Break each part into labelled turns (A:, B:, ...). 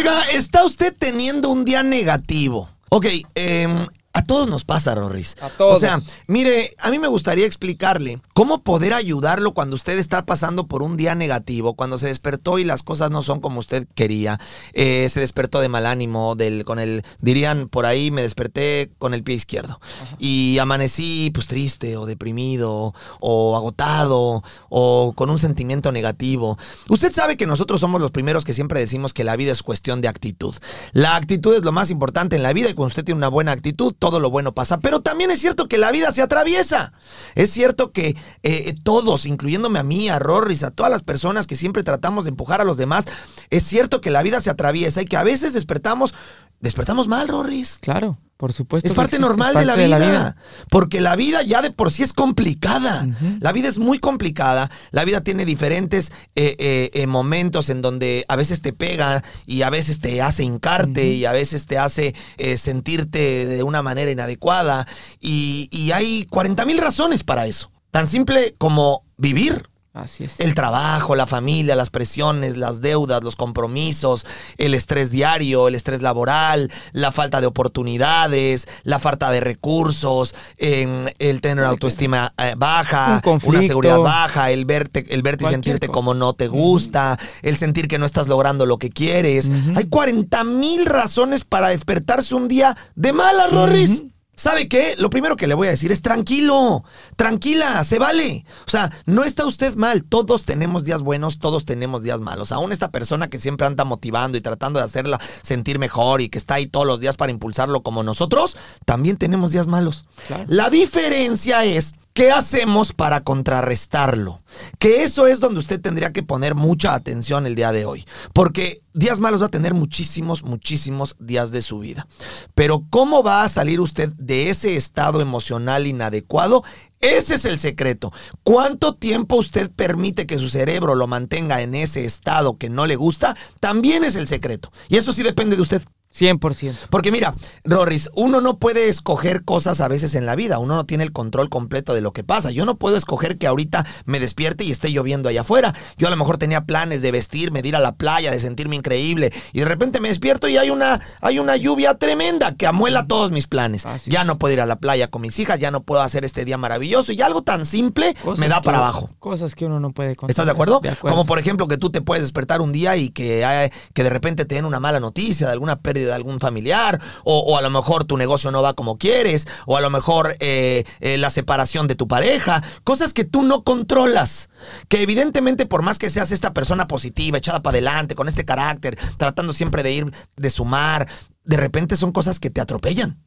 A: Oiga, ¿está usted teniendo un día negativo? Ok, em, a todos nos pasa, Rorris.
B: A todos.
A: O sea, mire, a mí me gustaría explicarle cómo poder ayudarlo cuando usted está pasando por un día negativo, cuando se despertó y las cosas no son como usted quería, eh, se despertó de mal ánimo, del, con el, dirían por ahí, me desperté con el pie izquierdo y amanecí pues triste o deprimido o agotado o con un sentimiento negativo. Usted sabe que nosotros somos los primeros que siempre decimos que la vida es cuestión de actitud. La actitud es lo más importante en la vida y cuando usted tiene una buena actitud, todo lo bueno pasa. Pero también es cierto que la vida se atraviesa. Es cierto que eh, todos, incluyéndome a mí, a Rorris, a todas las personas que siempre tratamos de empujar a los demás, es cierto que la vida se atraviesa y que a veces despertamos, despertamos mal, Rorris.
B: Claro, por supuesto.
A: Es parte
B: existe,
A: normal
B: es
A: de, la vida, Porque la vida ya de por sí es complicada. La vida es muy complicada. La vida tiene diferentes eh, eh, eh, momentos en donde a veces te pega y a veces te hace hincarte y a veces te hace sentirte de una manera inadecuada. Y, y hay 40 mil razones para eso. Tan simple como vivir.
B: Así es.
A: El trabajo, la familia, las presiones, las deudas, los compromisos, el estrés diario, el estrés laboral, la falta de oportunidades, la falta de recursos, el tener autoestima eh, baja,
B: Un
A: una seguridad baja, el verte, el verte y sentirte
B: cosa.
A: como no te gusta, el sentir que no estás logrando lo que quieres. Hay 40 mil razones para despertarse un día de malas, Rorris. ¿Sabe qué? Lo primero que le voy a decir es tranquilo, tranquila, se vale. O sea, no está usted mal, todos tenemos días buenos, todos tenemos días malos. Aún esta persona que siempre anda motivando y tratando de hacerla sentir mejor y que está ahí todos los días para impulsarlo como nosotros, también tenemos días malos.
B: Claro.
A: La diferencia es ¿Qué hacemos para contrarrestarlo? Que eso es donde usted tendría que poner mucha atención el día de hoy. Porque días malos va a tener muchísimos, muchísimos días de su vida. Pero ¿cómo va a salir usted de ese estado emocional inadecuado? Ese es el secreto. ¿Cuánto tiempo usted permite que su cerebro lo mantenga en ese estado que no le gusta? También es el secreto. Y eso sí depende de usted.
B: 100%.
A: Porque mira, Rorris, uno no puede escoger cosas a veces en la vida, uno no tiene el control completo de lo que pasa. Yo no puedo escoger que ahorita me despierte y esté lloviendo allá afuera. Yo a lo mejor tenía planes de vestirme, de ir a la playa, de sentirme increíble y de repente me despierto y hay una hay una lluvia tremenda que amuela todos mis planes.
B: Así
A: ya no puedo ir a la playa con mis hijas, ya no puedo hacer este día maravilloso y algo tan simple
B: Cosas
A: me da
B: que-
A: para abajo.
B: Cosas que uno no puede controlar.
A: ¿Estás de acuerdo?
B: De acuerdo.
A: Como por ejemplo que tú te puedes despertar un día y que, que de repente te den una mala noticia de alguna pérdida de algún familiar, o, o a lo mejor tu negocio no va como quieres, o a lo mejor eh, eh, la separación de tu pareja, cosas que tú no controlas. Que evidentemente por más que seas esta persona positiva, echada para adelante, con este carácter, tratando siempre de ir, de sumar, de repente son cosas que te atropellan.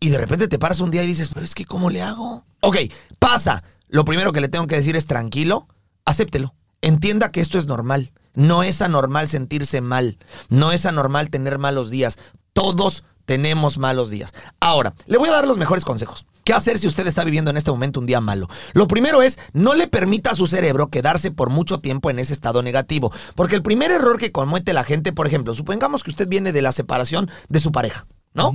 A: Y de repente te paras un día y dices, pero es que ¿cómo le hago? Ok, pasa. Lo primero que le tengo que decir es tranquilo, acéptelo. Entienda que esto es normal. No es anormal sentirse mal. No es anormal tener malos días. Todos tenemos malos días. Ahora, le voy a dar los mejores consejos. ¿Qué hacer si usted está viviendo en este momento un día malo? Lo primero es, no le permita a su cerebro quedarse por mucho tiempo en ese estado negativo. Porque el primer error que comete la gente, por ejemplo, supongamos que usted viene de la separación de su pareja, ¿no?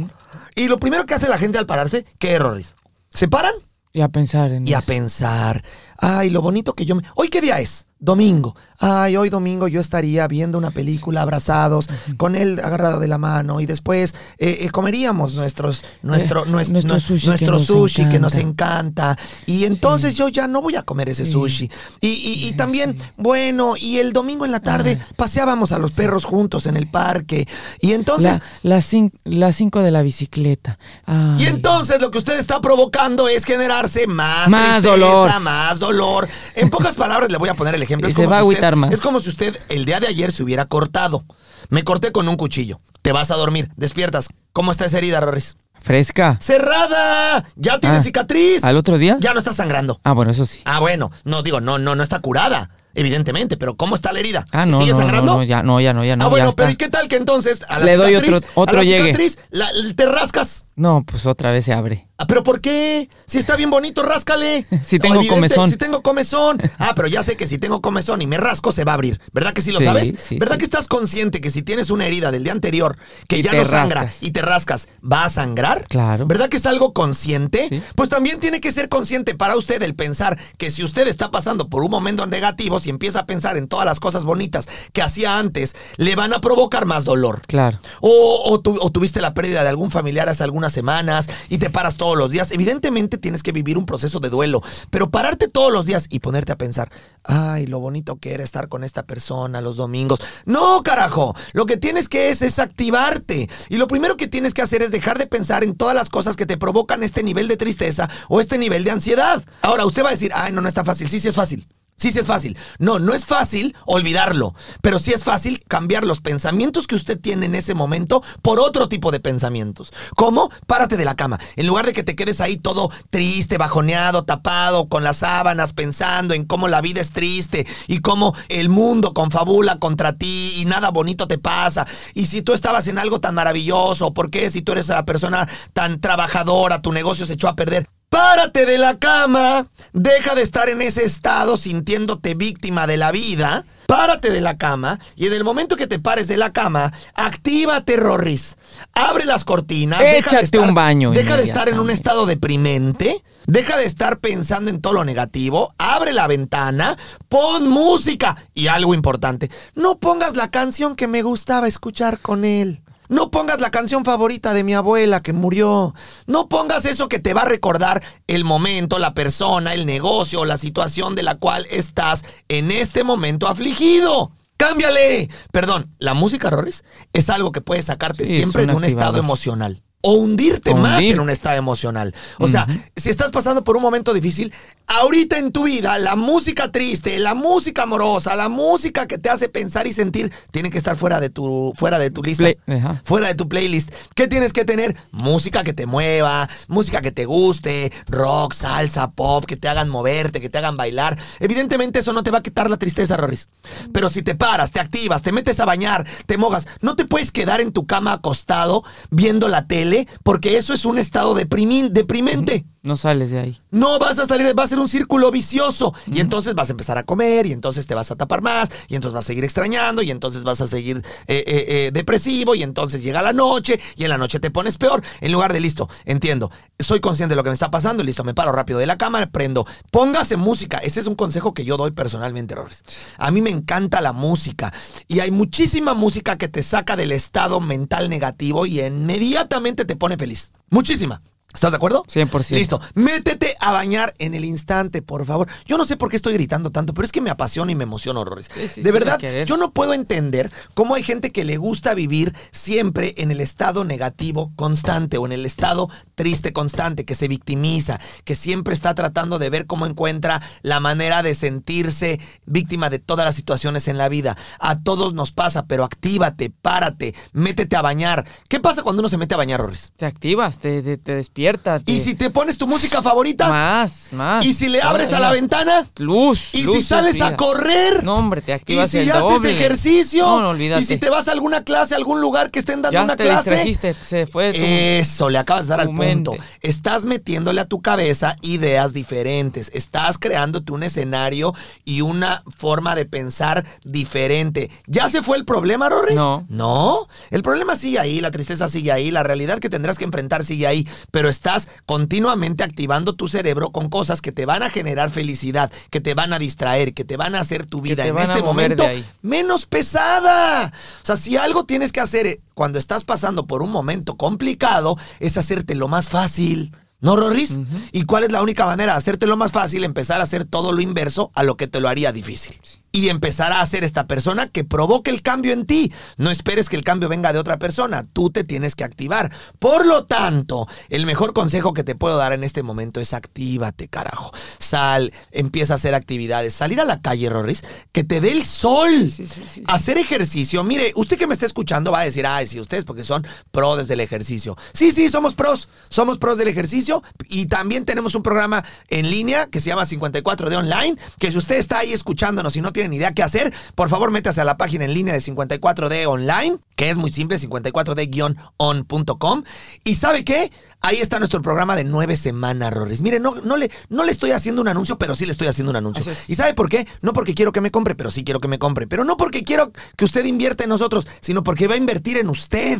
A: Y lo primero que hace la gente al pararse, ¿qué errores? ¿Se paran?
B: Y a pensar en
A: Y a pensar, ay, lo bonito que yo me... ¿Hoy qué día es? Domingo. Ay, hoy domingo yo estaría viendo una película abrazados, con él agarrado de la mano y después eh, eh, comeríamos nuestros, nuestro,
B: Eh,
A: nues-
B: nuestro
A: nu-
B: sushi que nos
A: sushi que nos
B: encanta.
A: Y entonces yo ya no voy a comer ese sushi. Y, y- y también, bueno, y el domingo en la tarde paseábamos a los perros juntos en el parque. Y entonces...
B: La- las cin- las 5 de la bicicleta. Ay.
A: Y entonces lo que usted está provocando es generarse más,
B: Más
A: tristeza,
B: dolor.
A: más dolor. En pocas palabras le voy a poner el ejemplo.
B: Y
A: Es
B: se
A: como
B: va a
A: si
B: agüitar más.
A: Es como si usted el día de ayer se hubiera cortado. Me corté con un cuchillo. Te vas a dormir, despiertas. ¿Cómo está esa herida, Rorris?
B: Fresca.
A: ¡Cerrada! ¿Ya tiene
B: Ah,
A: cicatriz?
B: ¿al otro día?
A: Ya no está sangrando.
B: Ah, bueno, eso sí.
A: Ah, bueno. No, digo, no, no, no está curada. Evidentemente, pero ¿cómo está la herida?
B: Ah, no,
A: ¿Sigue
B: no, no,
A: sangrando?
B: no, ya no, ya no, ya no.
A: ah, bueno, pero ¿y qué tal que entonces a la
B: Le doy
A: cicatriz,
B: otro- otro
A: a la
B: llegue.
A: cicatriz la- te rascas?
B: No, pues otra vez se abre.
A: Ah, ¿Pero por qué? Si está bien bonito, ráscale.
B: Si tengo
A: Evidente,
B: comezón.
A: Si tengo comezón. Ah, pero ya sé que si tengo comezón y me rasco, se va a abrir. ¿Verdad que sí lo
B: Sí,
A: sabes?
B: sí,
A: ¿Verdad
B: sí.
A: que estás consciente que si tienes una herida del día anterior que
B: Y
A: ya no sangra
B: rascas.
A: y te rascas, va a sangrar?
B: Claro.
A: ¿Verdad que es algo consciente? Pues también tiene que ser consciente para usted el pensar que si usted está pasando por un momento negativo, si empieza a pensar en todas las cosas bonitas que hacía antes, le van a provocar más dolor.
B: Claro.
A: O, o tu- o tuviste la pérdida de algún familiar hace algunas semanas y te paras todos los días. Evidentemente tienes que vivir un proceso de duelo, pero pararte todos los días y ponerte a pensar, ay, lo bonito que era estar con esta persona los domingos. No, carajo, lo que tienes que es, es activarte. Y lo primero que tienes que hacer es dejar de pensar en todas las cosas que te provocan este nivel de tristeza o este nivel de ansiedad. Ahora, usted va a decir, ay, no, no está fácil. Sí, sí es fácil. Sí, sí es fácil. No, no es fácil olvidarlo, pero sí es fácil cambiar los pensamientos que usted tiene en ese momento por otro tipo de pensamientos. ¿Cómo? Párate de la cama. En lugar de que te quedes ahí todo triste, bajoneado, tapado, con las sábanas, pensando en cómo la vida es triste y cómo el mundo confabula contra ti y nada bonito te pasa. Y si tú estabas en algo tan maravilloso, ¿por qué si tú eres la persona tan trabajadora, tu negocio se echó a perder? Párate de la cama, deja de estar en ese estado sintiéndote víctima de la vida. Párate de la cama y en el momento que te pares de la cama, actívate, Rorris. Abre las cortinas. deja de
B: Échate
A: estar-
B: un baño
A: Deja de estar en un estado deprimente. Deja de estar pensando en todo lo negativo. Abre la ventana. Pon música. Y algo importante, no pongas la canción que me gustaba escuchar con él. No pongas la canción favorita de mi abuela que murió. No pongas eso que te va a recordar el momento, la persona, el negocio o la situación de la cual estás en este momento afligido. ¡Cámbiale! Perdón, la música, Rorris, es algo que puede sacarte
B: Sí,
A: siempre de un estado emocional. O hundirte más
B: Hundir.
A: en un estado emocional. O sea, si estás pasando por un momento difícil, ahorita en tu vida, la música triste, la música amorosa, la música que te hace pensar y sentir, tiene que estar fuera de tu, fuera de tu lista.
B: Play-.
A: Fuera de tu playlist. ¿Qué tienes que tener? Música que te mueva, música que te guste, rock, salsa, pop, que te hagan moverte, que te hagan bailar. Evidentemente eso no te va a quitar la tristeza, Rorris. Pero si te paras, te activas, te metes a bañar, te mojas, no te puedes quedar en tu cama acostado viendo la tele, porque eso es un estado deprimente.
B: No sales de ahí.
A: No vas a salir, va a ser un círculo vicioso. Y entonces vas a empezar a comer, y entonces te vas a tapar más, y entonces vas a seguir extrañando, y entonces vas a seguir eh, eh, eh, depresivo, y entonces llega la noche, y en la noche te pones peor. En lugar de listo, entiendo, soy consciente de lo que me está pasando, y listo, me paro rápido de la cama, prendo. Póngase música. Ese es un consejo que yo doy personalmente, Rorris. A mí me encanta la música, y hay muchísima música que te saca del estado mental negativo y inmediatamente te pone feliz. Muchísima. ¿Estás de acuerdo?
B: 100%.
A: Listo. Métete a bañar en el instante, por favor. Yo no sé por qué estoy gritando tanto, pero es que me apasiona y me emociona horrores.
B: Sí, sí,
A: de verdad, yo no puedo entender cómo hay gente que le gusta vivir siempre en el estado negativo constante o en el estado triste constante, que se victimiza, que siempre está tratando de ver cómo encuentra la manera de sentirse víctima de todas las situaciones en la vida. A todos nos pasa, pero actívate, párate, métete a bañar. ¿Qué pasa cuando uno se mete a bañar, Rorris?
B: Te activas, te, te, te despierta.
A: ¿Y si te pones tu música favorita?
B: Más, más.
A: ¿Y si le abres a la ventana?
B: Luz.
A: ¿Y
B: luz,
A: si sales a correr?
B: No, hombre, te
A: ¿Y
B: activas
A: si
B: el
A: haces
B: doble.
A: ejercicio?
B: No, no, olvídate.
A: ¿Y si te vas a alguna clase, a algún lugar que estén dando
B: ya
A: una
B: te
A: clase?
B: distrajiste, se fue tu...
A: Eso, le acabas de dar al punto.
B: mente.
A: Estás metiéndole a tu cabeza ideas diferentes. Estás creándote un escenario y una forma de pensar diferente. ¿Ya se fue el problema, Rorris?
B: No.
A: No. El problema sigue ahí, la tristeza sigue ahí, la realidad que tendrás que enfrentar sigue ahí, pero estás continuamente activando tu cerebro con cosas que te van a generar felicidad, que te van a distraer, que te van a hacer tu vida en este momento menos pesada. O sea, si algo tienes que hacer eh, cuando estás pasando por un momento complicado, es hacértelo más fácil. ¿No, Rorris? ¿Y cuál es la única manera de hacértelo más fácil? Empezar a hacer todo lo inverso a lo que te lo haría difícil. Y empezar a hacer esta persona que provoque el cambio en ti. No esperes que el cambio venga de otra persona. Tú te tienes que activar. Por lo tanto, el mejor consejo que te puedo dar en este momento es actívate, carajo. Sal, empieza a hacer actividades. Salir a la calle, Rorris, que te dé el sol.
B: Sí, sí, sí, sí.
A: Hacer ejercicio. Mire, usted que me está escuchando va a decir, ay, sí, ustedes porque son pros del ejercicio. Sí, sí, somos pros. Somos pros del ejercicio. Y también tenemos un programa en línea que se llama 54 de online, que si usted está ahí escuchándonos y no tiene tienen idea qué hacer, por favor métase a la página en línea de 54D online, que es muy simple, 54D-on.com. Y ¿sabe qué? Ahí está nuestro programa de nueve semanas, Rorris. Mire, no, no, le, no le estoy haciendo un anuncio, pero sí le estoy haciendo un anuncio. ¿Y sabe por qué? No porque quiero que me compre, pero sí quiero que me compre. Pero no porque quiero que usted invierta en nosotros, sino porque va a invertir en usted.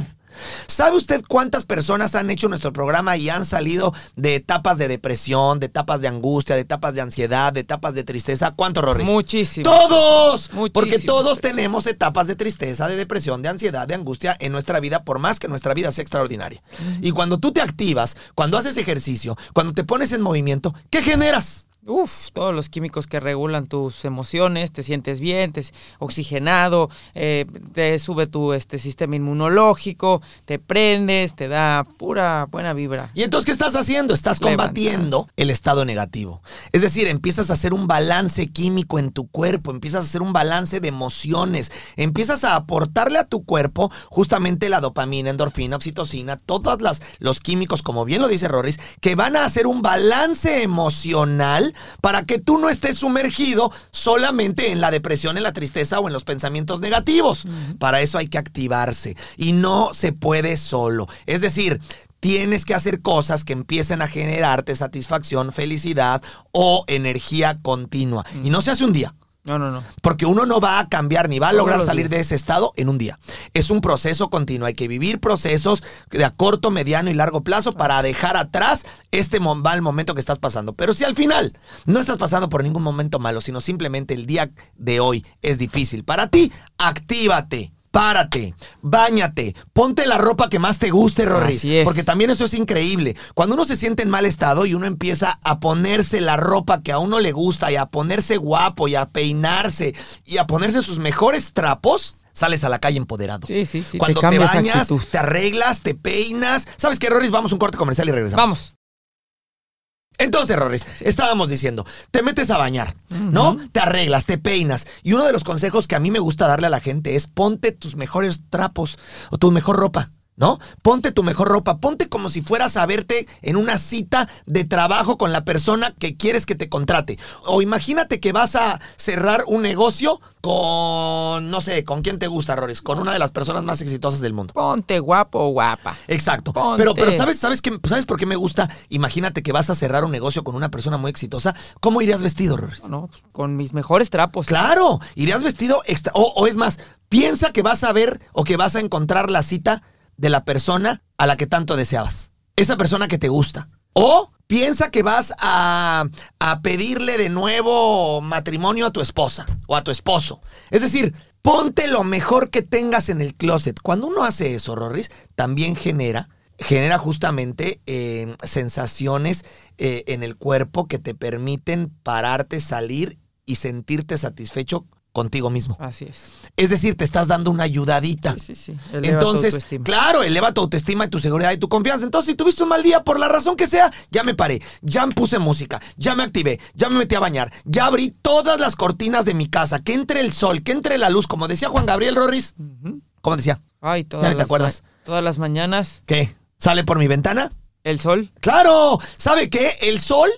A: ¿Sabe usted cuántas personas han hecho nuestro programa y han salido de etapas de depresión, de etapas de angustia, de etapas de ansiedad, de etapas de tristeza? ¿Cuántos, Rorris?
B: Muchísimo.
A: ¡Todos!
B: Muchísimo,
A: Porque todos tenemos etapas de tristeza, de depresión, de ansiedad, de angustia en nuestra vida, por más que nuestra vida sea extraordinaria. Y cuando tú te activas, cuando haces ejercicio, cuando te pones en movimiento, ¿qué generas?
B: Uf, todos los químicos que regulan tus emociones, te sientes bien, te s- oxigenado, eh, te sube tu este, sistema inmunológico, te prendes, te da pura buena vibra.
A: Y entonces, ¿qué estás haciendo? Estás combatiendo el estado negativo. Es decir, empiezas a hacer un balance químico en tu cuerpo, empiezas a hacer un balance de emociones, empiezas a aportarle a tu cuerpo justamente la dopamina, endorfina, oxitocina, todos los químicos, como bien lo dice Rorris, que van a hacer un balance emocional para que tú no estés sumergido solamente en la depresión, en la tristeza o en los pensamientos negativos. Para eso hay que activarse y no se puede solo. Es decir, tienes que hacer cosas que empiecen a generarte satisfacción, felicidad o energía continua. Y no se hace un día.
B: No, no, no.
A: Porque uno no va a cambiar ni va a lograr salir
B: días.
A: de ese estado en un día. Es un proceso continuo. Hay que vivir procesos de a corto, mediano y largo plazo para dejar atrás este mal momento que estás pasando. Pero si al final no estás pasando por ningún momento malo, sino simplemente el día de hoy es difícil para ti, actívate. Párate, báñate, ponte la ropa que más te guste, Rorris.
B: Así es.
A: Porque también eso es increíble. Cuando uno se siente en mal estado y uno empieza a ponerse la ropa que a uno le gusta y a ponerse guapo y a peinarse y a ponerse sus mejores trapos, sales a la calle empoderado.
B: Sí, sí, sí,
A: Cuando te, bañas,
B: actitud.
A: te arreglas, te peinas. ¿Sabes qué, Rorris? Vamos a un corte comercial y regresamos.
B: Vamos.
A: Entonces, Rorris, estábamos diciendo, te metes a bañar, ¿no? Te arreglas, te peinas. Y uno de los consejos que a mí me gusta darle a la gente es ponte tus mejores trapos o tu mejor ropa. ¿No? Ponte tu mejor ropa, ponte como si fueras a verte en una cita de trabajo con la persona que quieres que te contrate. O imagínate que vas a cerrar un negocio con, no sé, con quién te gusta, Rorris, con una de las personas más exitosas del mundo.
B: Ponte guapo o guapa.
A: Exacto.
B: Ponte.
A: Pero, pero ¿sabes, sabes, qué, ¿sabes por qué me gusta? Imagínate que vas a cerrar un negocio con una persona muy exitosa. ¿Cómo irías vestido, Rorris?
B: No, no, pues, con mis mejores trapos.
A: Claro, irías vestido extra- o, o es más, piensa que vas a ver o que vas a encontrar la cita de la persona a la que tanto deseabas. Esa persona que te gusta. O piensa que vas a, a pedirle de nuevo matrimonio a tu esposa o a tu esposo. Es decir, ponte lo mejor que tengas en el closet. Cuando uno hace eso, Rorris, también genera genera justamente eh, sensaciones eh, en el cuerpo que te permiten pararte, salir y sentirte satisfecho contigo mismo.
B: Así es.
A: Es decir, te estás dando una ayudadita.
B: Sí, sí, sí. Eleva
A: Entonces, claro, eleva tu autoestima y tu seguridad y tu confianza. Entonces, si tuviste un mal día, por la razón que sea, ya me paré, ya me puse música, ya me activé, ya me metí a bañar, ya abrí todas las cortinas de mi casa, que entre el sol, que entre la luz, como decía Juan Gabriel Rorris. ¿Cómo decía?
B: Ay, todas
A: Ya ni te
B: las
A: acuerdas.
B: Todas las mañanas,
A: ¿Qué? ¿Sale por mi ventana?
B: el sol.
A: Claro, ¿sabe qué? El sol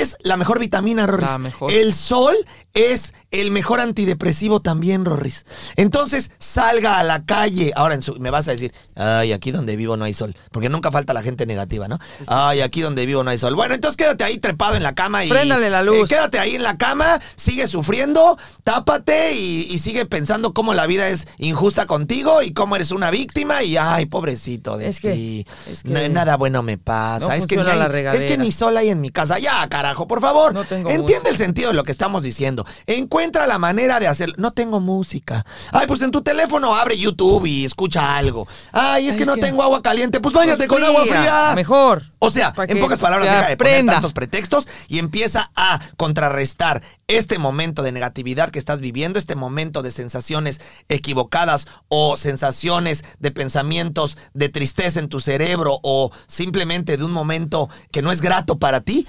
A: es la mejor vitamina, Rorris.
B: La mejor.
A: El sol es el mejor antidepresivo también, Rorris. Entonces, salga a la calle. Ahora en su- me vas a decir, ay, aquí donde vivo no hay sol. Porque nunca falta la gente negativa, ¿no? Ay, aquí donde vivo no hay sol. Bueno, entonces quédate ahí trepado en la cama y.
B: Préndale la luz.
A: eh, quédate ahí en la cama, sigue sufriendo, tápate y, y sigue pensando cómo la vida es injusta contigo y cómo eres una víctima y, ay, pobrecito de
B: Es que- es
A: nada bueno me pasa.
B: no
A: es, que ni
B: la
A: es que ni sol hay en mi casa. Ya, carajo, por favor.
B: No tengo
A: Entiende
B: música.
A: el sentido de lo que estamos diciendo. Encuentra la manera de hacerlo. No tengo música. Ay, pues en tu teléfono abre YouTube y escucha algo. Ay, es
B: Ay,
A: que no tengo agua caliente. Pues váyate
B: Pues
A: con agua fría.
B: Mejor.
A: O sea, en pocas palabras, deja de poner tantos pretextos y empieza a contrarrestar este momento de negatividad que estás viviendo, este momento de sensaciones equivocadas o sensaciones de pensamientos de tristeza en tu cerebro o simplemente de un momento que no es grato para ti.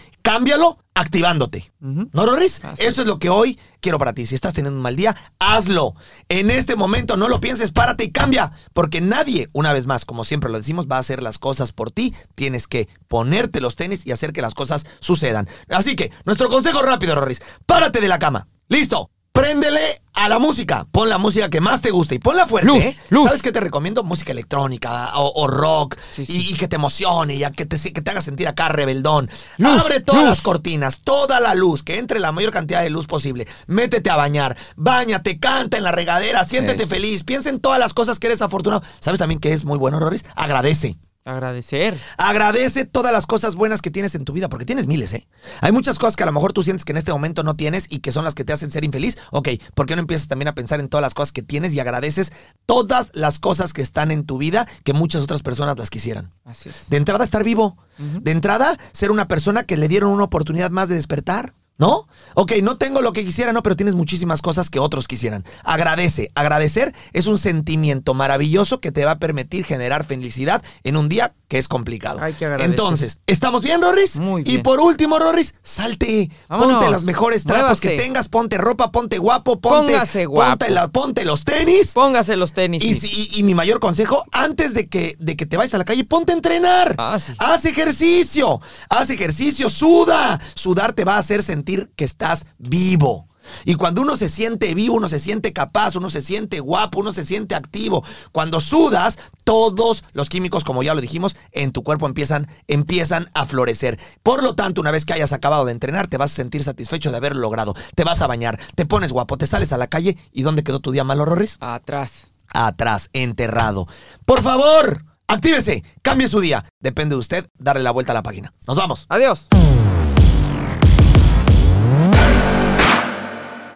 A: Cámbialo activándote.
B: Ujú.
A: ¿No, Rorris? Eso es lo que hoy quiero para ti. Si estás teniendo un mal día, hazlo. En este momento no lo pienses, párate y cambia. Porque nadie, una vez más, como siempre lo decimos, va a hacer las cosas por ti. Tienes que ponerte los tenis y hacer que las cosas sucedan. Así que, nuestro consejo rápido, Rorris. Párate de la cama. Listo. Préndele a la música. Pon la música que más te guste y ponla fuerte.
B: Luz,
A: ¿eh?
B: luz.
A: ¿Sabes qué te recomiendo? Música electrónica o, o rock
B: Sí,
A: y-
B: sí.
A: Y, que te emocione, ya que te, que te haga sentir acá rebeldón.
B: Luz,
A: Abre todas las cortinas, toda la luz, que entre la mayor cantidad de luz posible. Métete a bañar, bañate, canta en la regadera, siéntete feliz, piensa en todas las cosas que eres afortunado. ¿Sabes también que es muy bueno, Roris? Agradece.
B: Agradecer.
A: Agradece todas las cosas buenas que tienes en tu vida, porque tienes miles, ¿eh? Hay muchas cosas que a lo mejor tú sientes que en este momento no tienes y que son las que te hacen ser infeliz. Ok, ¿por qué no empiezas también a pensar en todas las cosas que tienes y agradeces todas las cosas que están en tu vida que muchas otras personas las quisieran?
B: Así es.
A: De entrada, estar vivo. De entrada, ser una persona que le dieron una oportunidad más de despertar. ¿No? Ok, no tengo lo que quisiera, no, pero tienes muchísimas cosas que otros quisieran. Agradece. Agradecer es un sentimiento maravilloso que te va a permitir generar felicidad en un día que es complicado.
B: Hay que agradecer.
A: Entonces, ¿estamos bien, Rorris?
B: Muy
A: Y
B: bien.
A: por último, Rorris, salte.
B: Vámonos.
A: Ponte los mejores trapos que tengas, ponte ropa, ponte guapo, ponte,
B: Póngase guapo.
A: ponte, la- ponte los tenis.
B: Póngase los tenis.
A: Y,
B: sí.
A: si- y- y mi mayor consejo, antes de que, de que te vayas a la calle, ponte a entrenar.
B: Ah, sí.
A: Haz ejercicio. Haz ejercicio, suda. Sudar te va a hacer sentir que estás vivo. Y cuando uno se siente vivo, uno se siente capaz, uno se siente guapo, uno se siente activo. Cuando sudas, todos los químicos, como ya lo dijimos, en tu cuerpo empiezan, empiezan a florecer. Por lo tanto, una vez que hayas acabado de entrenar, te vas a sentir satisfecho de haberlo logrado. Te vas a bañar, te pones guapo, te sales a la calle. ¿Y dónde quedó tu día malo, Rorris?
B: Atrás.
A: atrás, enterrado. Por favor, actívese, cambie su día. Depende de usted darle la vuelta a la página. Nos vamos.
B: Adiós.